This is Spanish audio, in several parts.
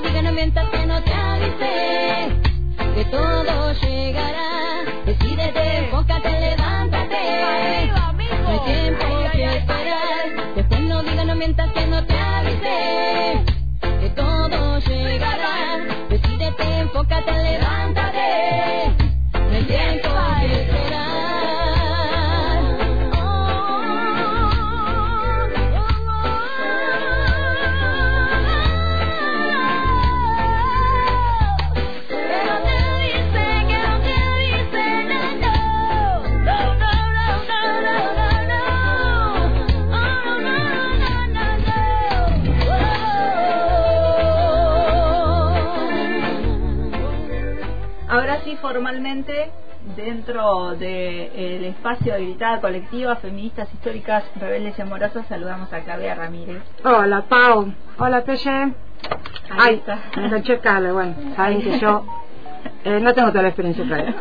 Después no mientas que no te avisé, que todo llegará. No. Ahora sí, formalmente, dentro del espacio de Gritada Colectiva, Feministas Históricas, Rebeldes y Amorosas, saludamos a Claudia Ramírez. Hola, Pau. Hola, Pelle. Ahí Ay, está. enganché cable. Bueno, saben que yo eh, no tengo toda la experiencia todavía.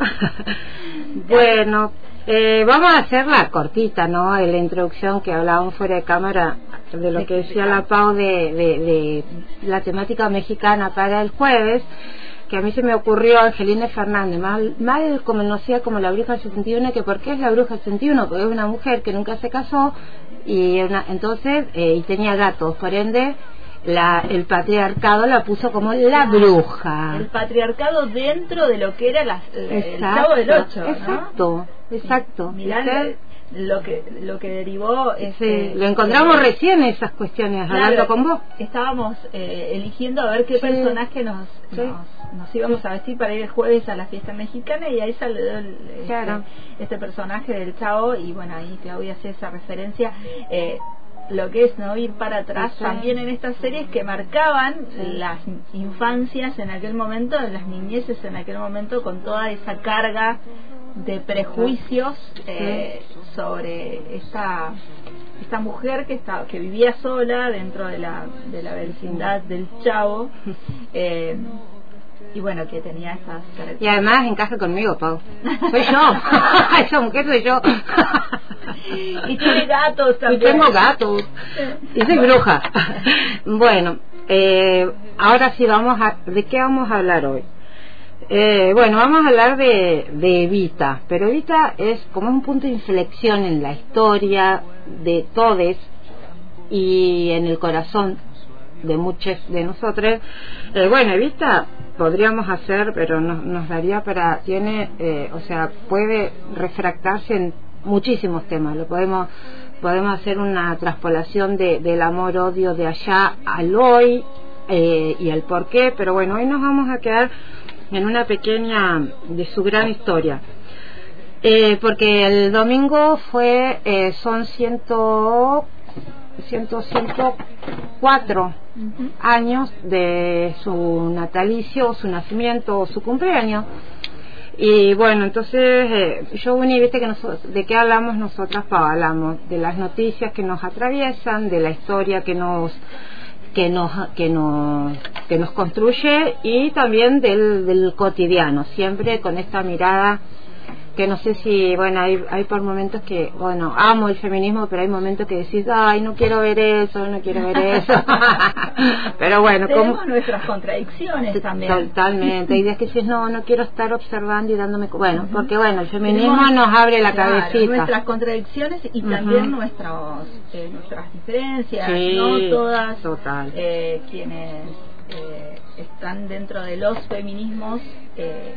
bueno, eh, vamos a hacer la cortita, ¿no? La introducción que hablábamos fuera de cámara de lo que decía la Pau de, de, de la temática mexicana para el jueves que a mí se me ocurrió Angelina Fernández, mal, mal conocida como la bruja 71, que ¿por qué es la bruja 71? Porque es una mujer que nunca se casó y una- entonces y eh, tenía gatos, por ende la, el patriarcado la puso como la bruja. El patriarcado dentro de lo que era la, el Chavo del Ocho, ¿no? Exacto, exacto. Mirá lo que lo que derivó Sí, este, lo encontramos eh, recién esas cuestiones, claro, hablando con vos. Estábamos eh, eligiendo a ver qué Sí. personaje nos, Sí. nos, nos íbamos a vestir para ir el jueves a la fiesta mexicana y ahí salió el- este, Claro. este personaje del chavo y bueno, ahí Claudia hace esa referencia. Eh, lo que es no ir para atrás Sí. también en estas series que marcaban Sí. las infancias en aquel momento, las niñeces en aquel momento con toda esa carga de prejuicios eh, sobre esta esta mujer que estaba que vivía sola dentro de la de la vecindad del chavo eh, y bueno que tenía esas Y características además encaja conmigo, Pau. Soy yo. Esa mujer soy yo. y tiene gatos Y también tengo gatos. Y soy bruja. Bueno, eh, ahora sí vamos a... ¿De qué vamos a hablar hoy? Eh, bueno, vamos a hablar de, de Evita, pero Evita es como un punto de inflexión en la historia de todes y en el corazón de muchos de nosotros. Eh, bueno, Evita podríamos hacer, pero no- nos daría para, tiene, eh, o sea, puede refractarse en muchísimos temas. Lo podemos, podemos hacer una traspolación de, del amor-odio de allá al hoy eh, y al por qué, pero bueno, hoy nos vamos a quedar en una pequeña de su gran historia. Eh, porque el domingo fue, eh, son ciento, ciento, ciento cuatro Ujú. años de su natalicio, su nacimiento o su cumpleaños. Y bueno, entonces eh, yo uní, viste que nosotros, de qué hablamos nosotras, Pa? hablamos de las noticias que nos atraviesan, de la historia que nos que nos que nos que nos construye y también del, del cotidiano, siempre con esta mirada que no sé si, bueno, hay, hay por momentos que, bueno, amo el feminismo, pero hay momentos que decís, ay, no quiero ver eso, no quiero ver eso. pero bueno, como tenemos nuestras contradicciones también Totalmente. Hay días que dices, no, no quiero estar observando y dándome. cu-". Bueno, porque bueno, el feminismo Tenemos, nos abre la claro, cabecita. nuestras contradicciones y también nuestros, eh, nuestras diferencias, Sí, no todas total. eh, quienes eh, están dentro de los feminismos. eh,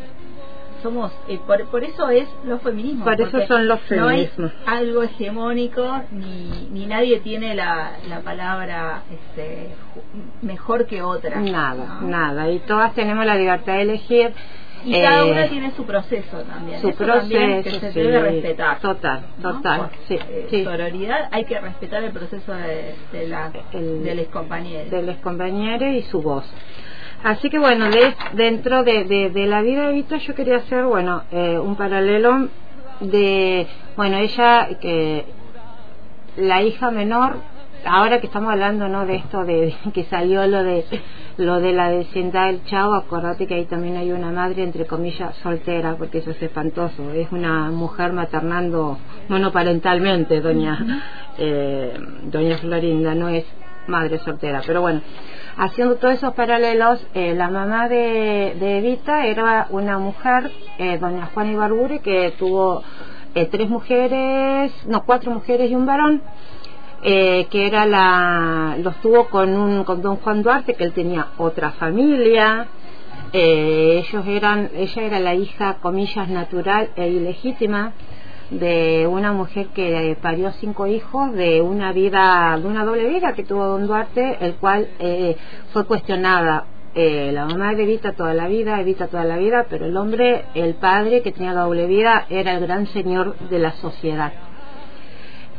somos eh, por, por eso es los feminismos Por eso son los no hay feminismos. algo hegemónico ni, ni nadie tiene la, la palabra este, mejor que otra Nada, ¿no? nada. Y todas tenemos la libertad de elegir. y cada eh, una tiene su proceso también su Eso también que proceso, se debe respetar Total, ¿no? total, sí, eh, sí. sororidad hay que respetar el proceso de, de la El- de los compañeros de los compañeros y su voz. Así que bueno, de- dentro de, de, de la vida de Vita yo quería hacer, bueno, eh, un paralelo de, bueno, ella que la hija menor, ahora que estamos hablando, ¿no? De esto de que salió lo de lo de la vecindad del Chavo, acordate que ahí también hay una madre entre comillas soltera, porque eso es espantoso, es una mujer maternando monoparentalmente, doña eh, doña Florinda, no es madre soltera. Pero bueno, haciendo todos esos paralelos, eh, la mamá de, Evita era una mujer, eh, doña Juana Ibarbure, que tuvo eh, tres mujeres, no, cuatro mujeres y un varón. Eh, que era la los tuvo con un con don Juan Duarte que él tenía otra familia eh, ellos eran ella era la hija comillas natural e ilegítima de una mujer que parió cinco hijos de una vida de una doble vida que tuvo don Duarte el cual eh, fue cuestionada eh, la mamá de Evita toda la vida, Evita toda la vida, pero el hombre, el padre que tenía la doble vida, era el gran señor de la sociedad.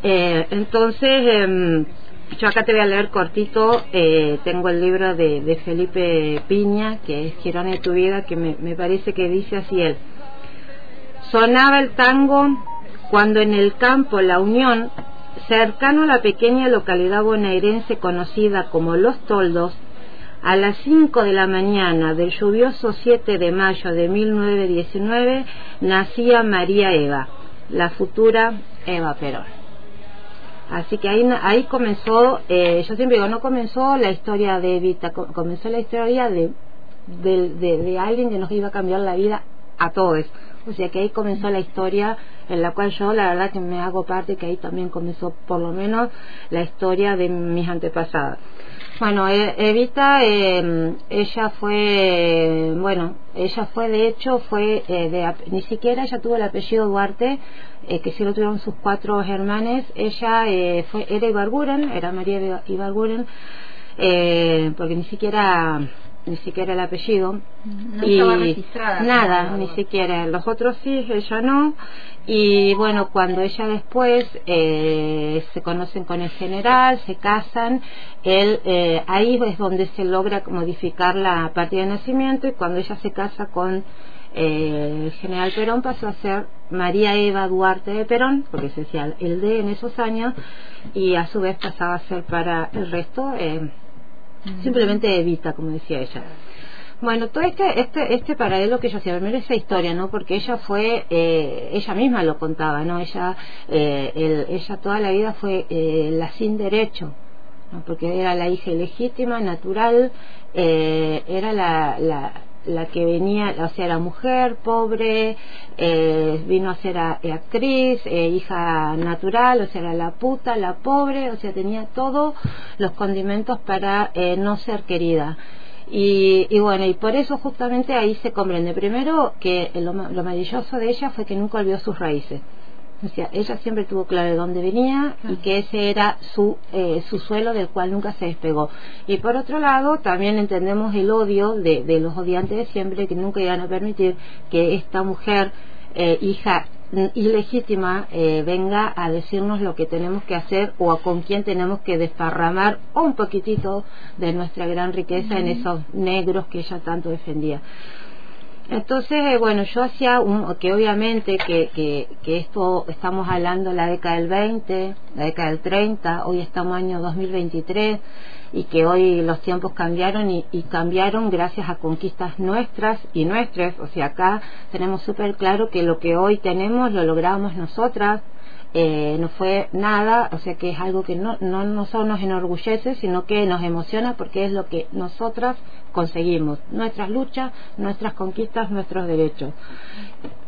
Eh, entonces, eh, yo acá te voy a leer cortito, eh, tengo el libro de, de, Felipe Piña, que es Girona de tu vida, que me, me parece que dice así él. Sonaba el tango cuando en el campo La Unión, cercano a la pequeña localidad bonaerense conocida como Los Toldos, a las 5 de la mañana del lluvioso 7 de mayo de 1919 nacía María Eva, la futura Eva Perón. Así que ahí, comenzó, eh, yo siempre digo, no comenzó la historia de Evita, comenzó la historia de, de alguien que nos iba a cambiar la vida a todos. O sea que ahí comenzó la historia en la cual yo la verdad que me hago parte, que ahí también comenzó por lo menos la historia de mis antepasadas. Bueno, Evita, eh, ella fue, bueno, ella fue de hecho, fue eh, de, ni siquiera ella tuvo el apellido Duarte, eh, que sí lo tuvieron sus cuatro hermanes. Ella eh, fue, era Ibarguren, era María Ibarguren, eh, porque ni siquiera ni siquiera el apellido. No y estaba registrada nada ni siquiera. Los otros sí ella no. Y bueno cuando ella después eh, se conocen con el general se casan él eh, ahí es donde se logra modificar la partida de nacimiento. Y cuando ella se casa con eh, el general Perón pasó a ser María Eva Duarte de Perón, porque se decía el D en esos años, y a su vez pasaba a ser para el resto simplemente Evita, como decía ella. Bueno, todo este, este, este paralelo que ella hacía, primero esa historia, ¿no? Porque ella fue, eh, ella misma lo contaba, ¿no? Ella, eh, el, ella toda la vida fue eh, la sin derecho, ¿no? Porque era la hija ilegítima, natural, eh, era la, la, la que venía, o sea, la mujer pobre, eh, vino a ser a, a actriz, eh, hija natural, o sea, era la puta, la pobre, o sea, tenía todos los condimentos para eh, no ser querida. Y, y, bueno, y por eso justamente ahí se comprende. Primero que lo, lo maravilloso de ella fue que nunca olvidó sus raíces. O sea, ella siempre tuvo claro de dónde venía y que ese era su, eh, su suelo del cual nunca se despegó. Y por otro lado, también entendemos el odio de, de los odiantes de siempre que nunca iban a permitir que esta mujer, eh, hija ilegítima, eh, venga a decirnos lo que tenemos que hacer o a con quién tenemos que desparramar un poquitito de nuestra gran riqueza uh -huh. en esos negros que ella tanto defendía. Entonces, bueno, yo hacía un, que obviamente que, que, que esto estamos hablando la década del 20, la década del 30, hoy estamos año 2023 y que hoy los tiempos cambiaron y, y cambiaron gracias a conquistas nuestras y nuestras, o sea, acá tenemos súper claro que lo que hoy tenemos lo logramos nosotras, eh, no fue nada, o sea que es algo que no, no, no solo nos enorgullece, sino que nos emociona porque es lo que nosotras conseguimos, nuestras luchas, nuestras conquistas, nuestros derechos.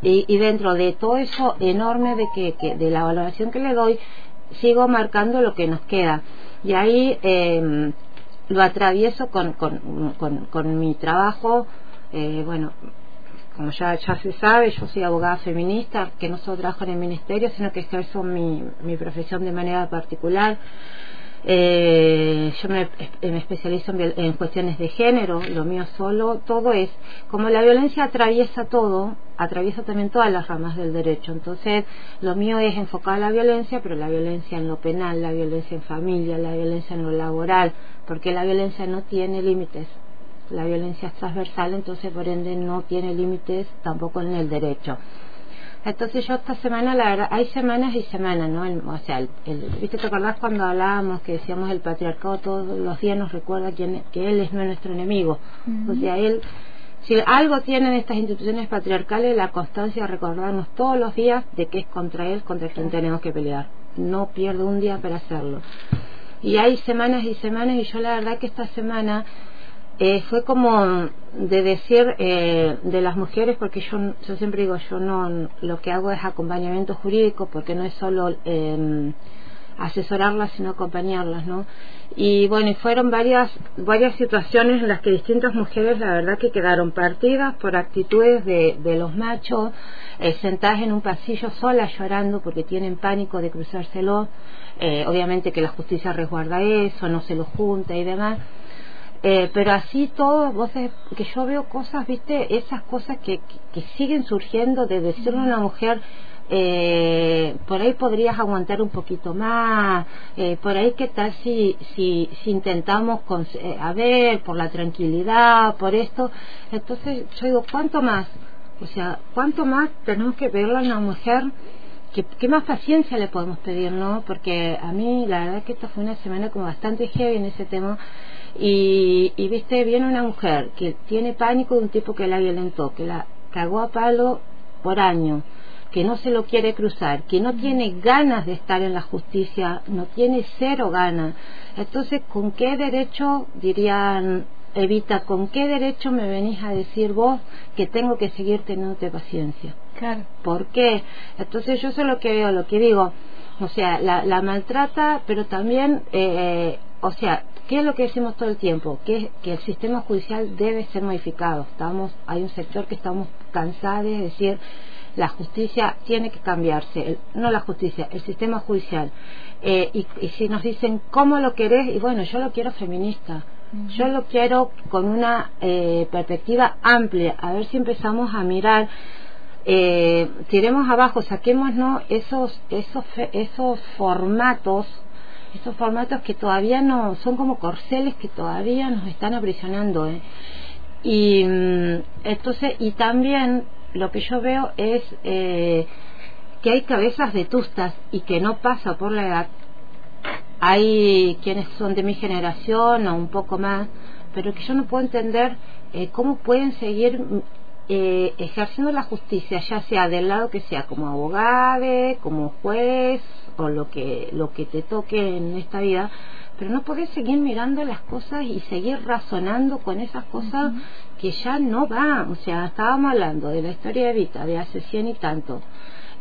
Y, y dentro de todo eso enorme de, que, que, de la valoración que le doy, sigo marcando lo que nos queda. Y ahí eh, lo atravieso con, con, con, mi trabajo, eh, bueno, como ya, ya se sabe, yo soy abogada feminista, que no solo trabajo en el ministerio, sino que ejerzo mi, mi profesión de manera particular. Eh, yo me, me especializo en, en, cuestiones de género, lo mío solo, todo es, como la violencia atraviesa todo, atraviesa también todas las ramas del derecho. Entonces, lo mío es enfocar la violencia, pero la violencia en lo penal, la violencia en familia, la violencia en lo laboral, porque la violencia no tiene límites la violencia es transversal, entonces por ende no tiene límites tampoco en el derecho. Entonces yo esta semana, la verdad, hay semanas y semanas, ¿no? El, o sea, el, el, ¿viste? ¿Te acordás cuando hablábamos que decíamos el patriarcado todos los días nos recuerda quién, que él es nuestro enemigo? Uh -huh. O sea, él, si algo tienen estas instituciones patriarcales, la constancia de recordarnos todos los días de que es contra él contra quien tenemos que pelear. No pierdo un día para hacerlo. y hay semanas y semanas y yo la verdad que esta semana eh, fue como de decir eh, de las mujeres porque yo yo siempre digo yo no lo que hago es acompañamiento jurídico porque no es solo eh, asesorarlas sino acompañarlas no y bueno y fueron varias varias situaciones en las que distintas mujeres la verdad que quedaron partidas por actitudes de, de los machos eh, sentadas en un pasillo solas llorando porque tienen pánico de cruzárselo eh, obviamente que la justicia resguarda eso no se lo junta y demás eh, pero así todo, vos que yo veo cosas, viste, esas cosas que, que, siguen surgiendo de decirle a una mujer, eh, por ahí podrías aguantar un poquito más, eh, por ahí qué tal si, si, si intentamos, con, eh, a ver, por la tranquilidad, por esto, entonces yo digo, ¿cuánto más? O sea, ¿cuánto más tenemos que pedirle a una mujer? ¿Qué, ¿Qué más paciencia le podemos pedir, no? Porque a mí la verdad que esta fue una semana como bastante heavy en ese tema y, y viste, viene una mujer que tiene pánico de un tipo que la violentó, que la cagó a palo por año, que no se lo quiere cruzar, que no tiene ganas de estar en la justicia, no tiene cero ganas. Entonces, ¿con qué derecho, dirían Evita, con qué derecho me venís a decir vos que tengo que seguir teniéndote paciencia? Claro. ¿Por qué? Entonces yo sé lo que veo, lo que digo, o sea, la, la maltrata, pero también, eh, o sea, ¿Qué es lo que decimos todo el tiempo? Que, que el sistema judicial debe ser modificado. Estamos, hay un sector que estamos cansados de decir la justicia tiene que cambiarse, no la justicia, el sistema judicial. Eh, y, y, si nos dicen cómo lo querés, y bueno, yo lo quiero feminista, uh -huh. yo lo quiero con una eh, perspectiva amplia, a ver si empezamos a mirar. Eh, tiremos abajo, saquémonos esos, esos, esos formatos esos formatos que todavía no son como corceles que todavía nos están aprisionando ¿eh? y mm, entonces y también lo que yo veo es eh, que hay cabezas vetustas y que no pasa por la edad hay quienes son de mi generación o un poco más pero que yo no puedo entender eh, cómo pueden seguir eh, ejerciendo la justicia ya sea del lado que sea como abogado como juez o lo que lo que te toque en esta vida pero no podés seguir mirando las cosas y seguir razonando con esas cosas uh -huh. que ya no va o sea estábamos hablando de la historia de Vita de hace cien y tanto.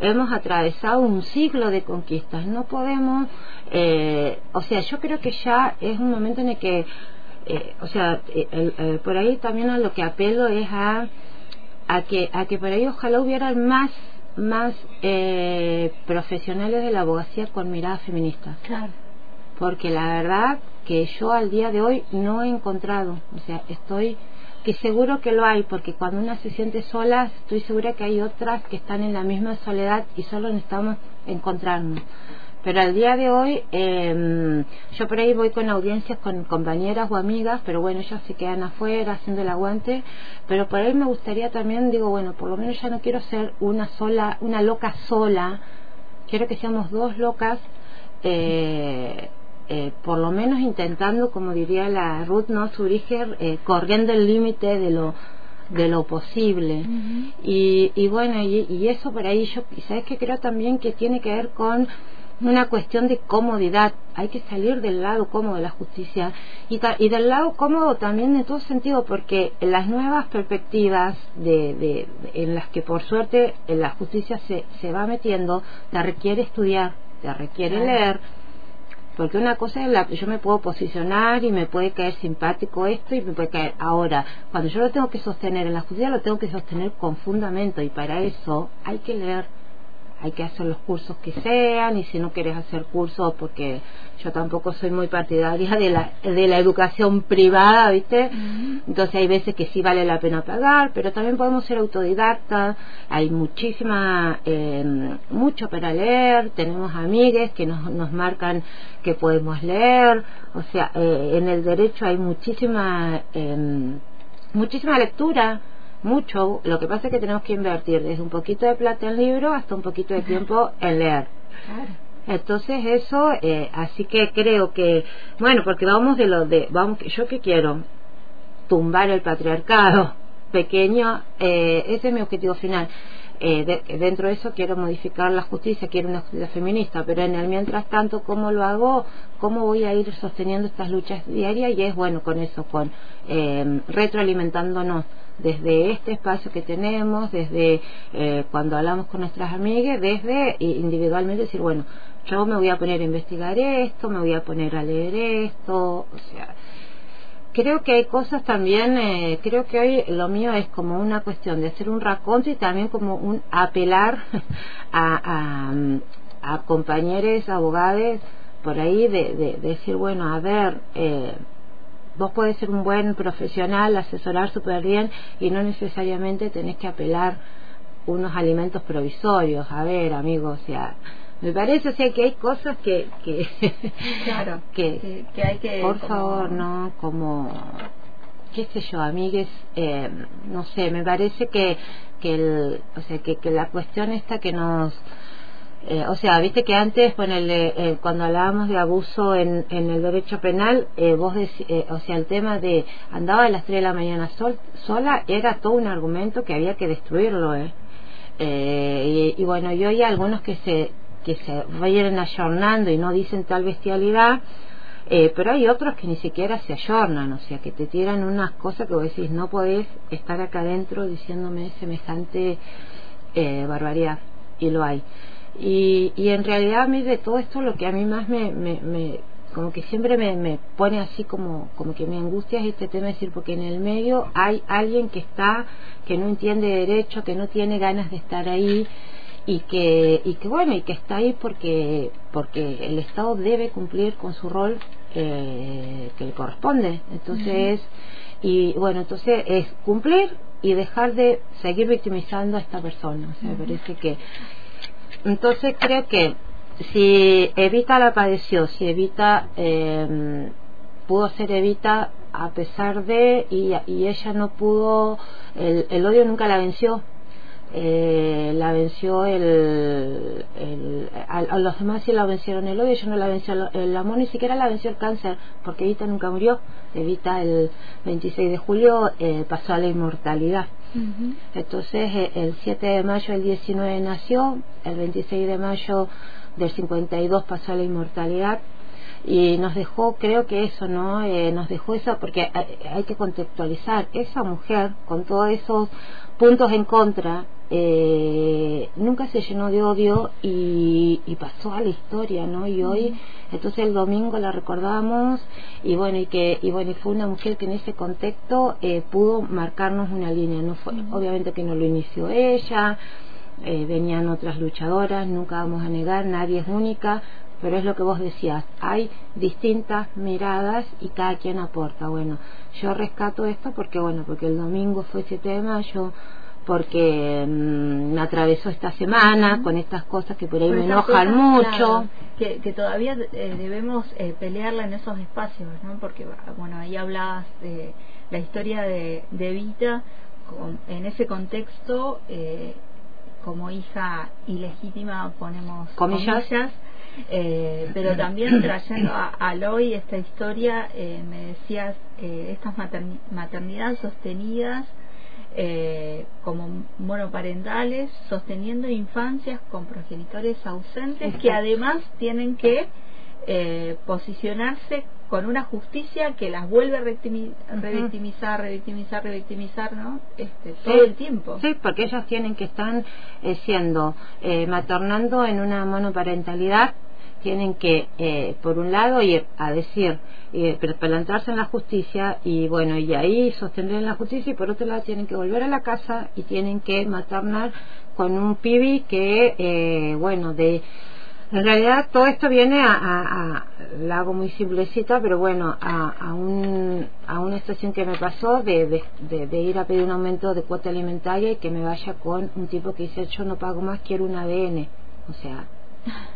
Hemos atravesado un siglo de conquistas. No podemos eh, o sea yo creo que ya es un momento en el que eh, o sea el, el, por ahí también a lo que apelo es a a que a que por ahí ojalá hubiera más más eh, profesionales de la abogacía con mirada feminista. Claro. Porque la verdad que yo al día de hoy no he encontrado, o sea, estoy que seguro que lo hay, porque cuando una se siente sola, estoy segura que hay otras que están en la misma soledad y solo necesitamos encontrarnos. Pero al día de hoy, eh, yo por ahí voy con audiencias con compañeras o amigas, pero bueno, ellas se quedan afuera haciendo el aguante. Pero por ahí me gustaría también, digo, bueno, por lo menos ya no quiero ser una sola, una loca sola. Quiero que seamos dos locas, eh, eh, por lo menos intentando, como diría la Ruth no Zuricher, eh, corriendo el límite de lo de lo posible. Uh -huh. y, y bueno, y, y eso por ahí yo, ¿sabes que Creo también que tiene que ver con una cuestión de comodidad. Hay que salir del lado cómodo de la justicia y, y del lado cómodo también en todo sentido, porque las nuevas perspectivas de, de, en las que por suerte la justicia se, se va metiendo, te requiere estudiar, te requiere claro. leer. Porque una cosa es la que yo me puedo posicionar y me puede caer simpático esto y me puede caer. Ahora, cuando yo lo tengo que sostener en la justicia, lo tengo que sostener con fundamento y para eso hay que leer hay que hacer los cursos que sean y si no quieres hacer cursos porque yo tampoco soy muy partidaria de la de la educación privada viste uh -huh. entonces hay veces que sí vale la pena pagar pero también podemos ser autodidactas hay muchísima eh, mucho para leer. Tenemos amigues que nos, nos marcan que podemos leer. O sea eh, en el derecho hay muchísima eh, muchísima lectura mucho, lo que pasa es que tenemos que invertir desde un poquito de plata en libro hasta un poquito de tiempo en leer. Entonces eso, eh, así que creo que, bueno, porque vamos de lo de, vamos, yo que quiero tumbar el patriarcado pequeño, eh, ese es mi objetivo final. eh, dentro de eso quiero modificar la justicia, quiero una justicia feminista, pero en el mientras tanto, ¿cómo lo hago? ¿Cómo voy a ir sosteniendo estas luchas diarias? Y es bueno con eso, con eh, retroalimentándonos desde este espacio que tenemos, desde eh, cuando hablamos con nuestras amigas, desde individualmente decir, bueno, yo me voy a poner a investigar esto, me voy a poner a leer esto, o sea, creo que hay cosas también, eh, creo que hoy lo mío es como una cuestión de hacer un raconto y también como un apelar a, a, compañeros, abogados, por ahí de, decir, bueno, a ver, eh, vos podés ser un buen profesional, asesorar súper bien y no necesariamente tenés que apelar unos alimentos provisorios. A ver, amigos, o sea, me parece o sea que hay cosas que que claro que, que, hay que por favor no como qué sé yo amigues eh, no sé me parece que que el o sea que, que la cuestión esta que nos eh, o sea, viste que antes, eh, cuando hablábamos de abuso en, en el derecho penal, eh, vos eh, o sea, el tema de andaba a las 3 de la mañana sol, sola era todo un argumento que había que destruirlo, ¿eh? Y, y, bueno, yo hay algunos que se que se vayan ayornando y no dicen tal bestialidad, eh, pero hay otros que ni siquiera se ayornan, o sea, que te tiran unas cosas que vos decís, no podés estar acá adentro diciéndome semejante eh, barbaridad, y lo hay. Y, y en realidad a mí de todo esto lo que a mí más me, me, me como que siempre me, me pone así como, como que me angustia es este tema, decir, porque en el medio hay alguien que está, que no entiende derecho, que no tiene ganas de estar ahí, y que y que bueno y que está ahí porque porque el Estado debe cumplir con su rol eh, que le corresponde. Entonces y bueno entonces es cumplir y dejar de seguir victimizando a esta persona. O sea me parece que entonces creo que si Evita la padeció si Evita eh, pudo ser Evita a pesar de y, ella no pudo el, el odio nunca la venció eh, la venció el, el a, los demás sí la vencieron el odio, yo no la venció el, amor, ni siquiera la venció el cáncer, porque Evita nunca murió. Evita el 26 de julio eh, pasó a la inmortalidad. Entonces, eh, el 7 de mayo del 19 nació, el 26 de mayo del 52 pasó a la inmortalidad y nos dejó, creo que eso, ¿no? Eh, nos dejó eso porque hay, hay, que contextualizar. Esa mujer, con todos esos puntos en contra, eh, nunca se llenó de odio y, y, pasó a la historia, ¿no? Y hoy, entonces el domingo la recordamos y bueno, y que y bueno, fue una mujer que en ese contexto eh, pudo marcarnos una línea, no fue, obviamente que no lo inició ella, eh, venían otras luchadoras, nunca vamos a negar, nadie es única, pero es lo que vos decías, hay distintas miradas y cada quien aporta. Bueno, yo rescato esto porque, bueno, porque el domingo fue ese tema, yo porque mm, me atravesó esta semana con estas cosas que por ahí me enojan mucho. que, que, todavía eh, debemos eh, pelearla en esos espacios, ¿no? Porque, bueno, ahí hablabas de la historia de, de Vita, en ese contexto, eh, como hija ilegítima, ponemos comillas, pero también trayendo a, al hoy esta historia, me decías, estas maternidades sostenidas, eh, como monoparentales, sosteniendo infancias con progenitores ausentes que además tienen que eh, posicionarse con una justicia que las vuelve a revictimizar, revictimizar, revictimizar, ¿no? Este, todo el tiempo. Sí, porque ellos tienen que estar eh, siendo, eh, maternando en una monoparentalidad tienen que, eh, por un lado, ir a decir, eh, plantarse en la justicia y bueno, y ahí sostener en la justicia y por otro lado tienen que volver a la casa y tienen que maternar con un pibi que, eh, bueno, de... En realidad todo esto viene a, a, la hago muy simplecita, pero bueno, a, a, un, a una estación que me pasó de, de, de, ir a pedir un aumento de cuota alimentaria y que me vaya con un tipo que dice yo no pago más, quiero un ADN. O sea,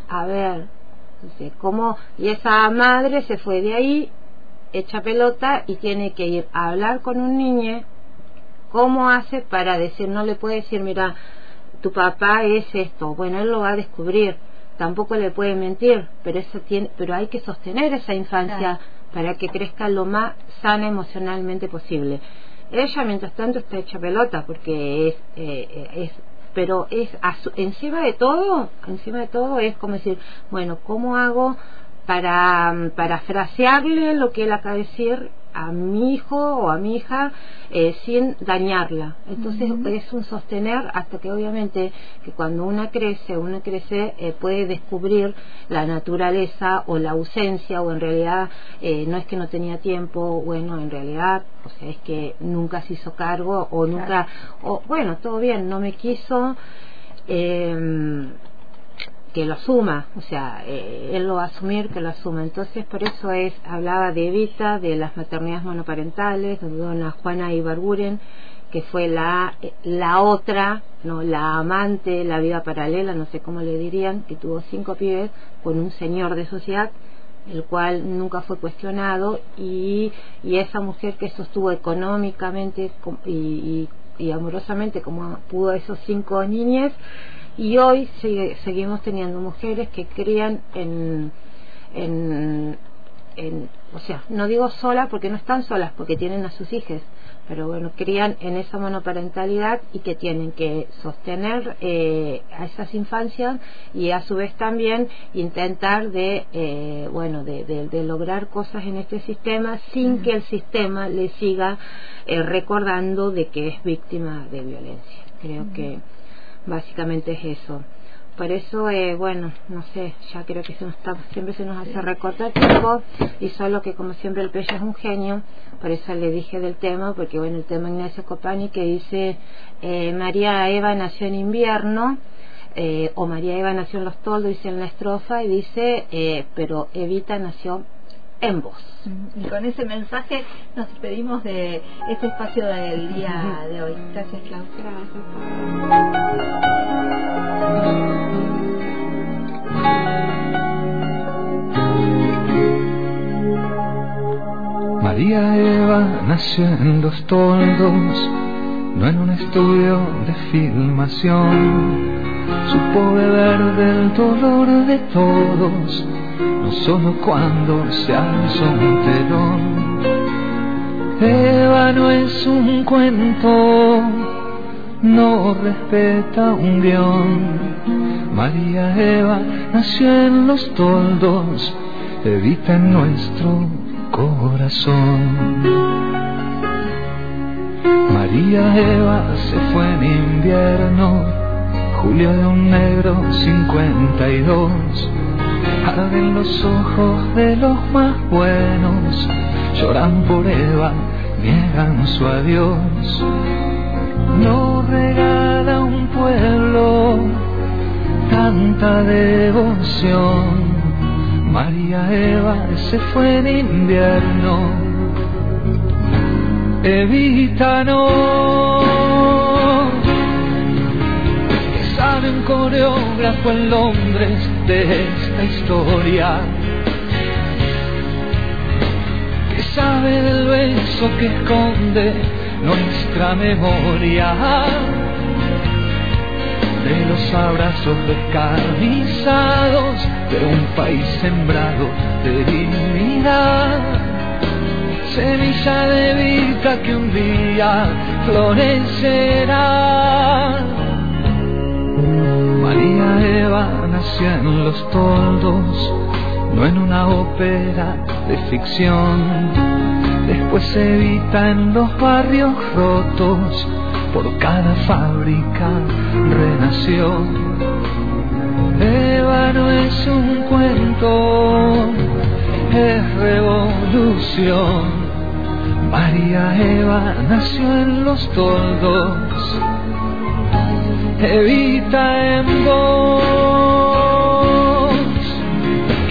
a ver, entonces, ¿cómo? Y esa madre se fue de ahí, hecha pelota, y tiene que ir a hablar con un niño. ¿Cómo hace para decir, no le puede decir, mira, tu papá es esto? Bueno, él lo va a descubrir. Tampoco le puede mentir, pero eso tiene, pero hay que sostener esa infancia para que crezca lo más sana emocionalmente posible. Ella, mientras tanto, está hecha pelota porque es, eh, es pero es encima de todo, encima de todo es como decir, bueno, ¿cómo hago para, para frasearle lo que él acaba de decir a mi hijo o a mi hija eh, sin dañarla. Entonces es un sostener hasta que obviamente que cuando una crece, una crece eh, puede descubrir la naturaleza o la ausencia o en realidad eh, no es que no tenía tiempo, bueno, en realidad, o sea, es que nunca se hizo cargo o nunca, o bueno, todo bien, no me quiso. Eh, que lo asuma, o sea, eh, él lo va a asumir, que lo asuma. Entonces, por eso es, hablaba de Evita, de las maternidades monoparentales, de dona Juana Ibarburen, que fue la, la otra, no la amante, la vida paralela, no sé cómo le dirían, que tuvo cinco pibes con un señor de sociedad, el cual nunca fue cuestionado, y, y esa mujer que sostuvo económicamente y, y amorosamente como pudo esos cinco niñas, y hoy seguimos teniendo mujeres que crían en, en, en, o sea, no digo solas porque no están solas, porque tienen a sus hijos, pero bueno, crían en esa monoparentalidad y que tienen que sostener eh, a esas infancias y a su vez también intentar de, eh, bueno, de, de, lograr cosas en este sistema sin que el sistema le siga eh, recordando de que es víctima de violencia. Creo que básicamente es eso. Por eso, eh, bueno, no sé, ya creo que se nos está, siempre se nos hace recortar tiempo y solo que como siempre el pecho es un genio, por eso le dije del tema, porque bueno, el tema Ignacio Copani que dice eh, María Eva nació en invierno, eh, o María Eva nació en los toldos, dice en la estrofa, y dice, eh, pero Evita nació en voz. Y con ese mensaje nos despedimos de este espacio del día de hoy. Gracias, Klaus. María Eva nació en los toldos, no en un estudio de filmación. Supo beber del dolor de todos no solo cuando se alza un telón. Eva no es un cuento, no respeta un guion. María Eva nació en los toldos, evita en nuestro corazón. María Eva se fue en invierno, julio de un negro 52 arden los ojos de los más buenos, lloran por Eva, niegan su adiós. No regala un pueblo tanta devoción. María Eva se fue en invierno, Evita no sabe un coreógrafo en Londres de esta historia. Que sabe del beso que esconde nuestra memoria. De los abrazos descarnizados de un país sembrado de dignidad. Semilla de vida que un día florecerá María Eva nació en los toldos, no en una ópera de ficción. Después Evita en los barrios rotos, por cada fábrica renació. Eva no es un cuento, es revolución. María Eva nació en los toldos evita en vos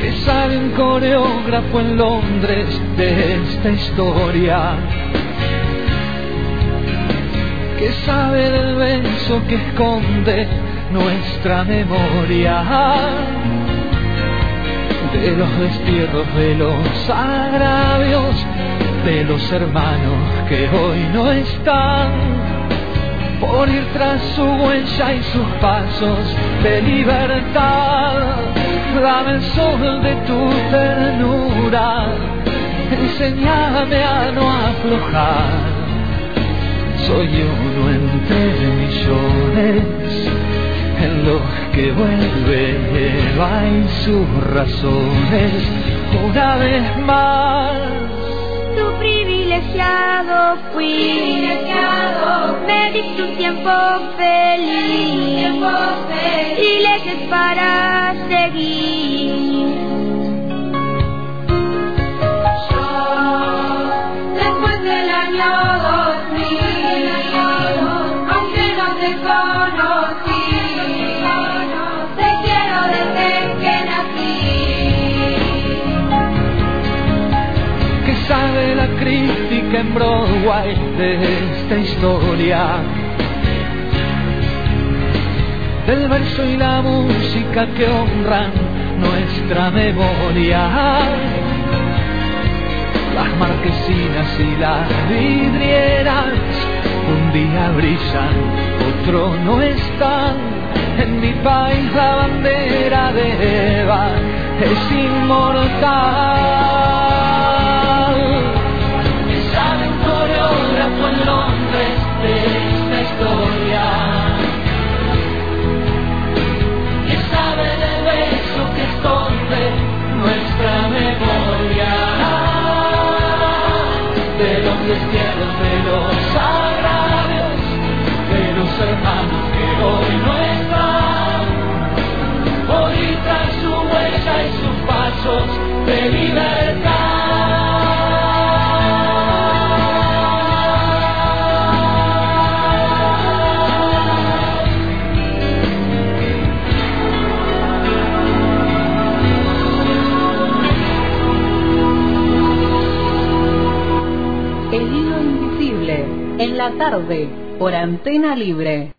que sale un coreógrafo en Londres de esta historia que sabe del beso que esconde nuestra memoria de los destierros de los agravios de los hermanos que hoy no están por ir tras su huella y sus pasos de libertad. Dame el sol de tu ternura, enséñame a no aflojar. Soy uno entre millones reloj que vuelve y sus razones una vez más. Privilegiado fui, me diste un tiempo feliz, y leyes para seguir. Broadway de esta historia? Del verso y la música que honran nuestra memoria. Las marquesinas y las vidrieras un día brillan, otro no están. En mi país la bandera de Eva es inmortal. Tarde, por antena libre.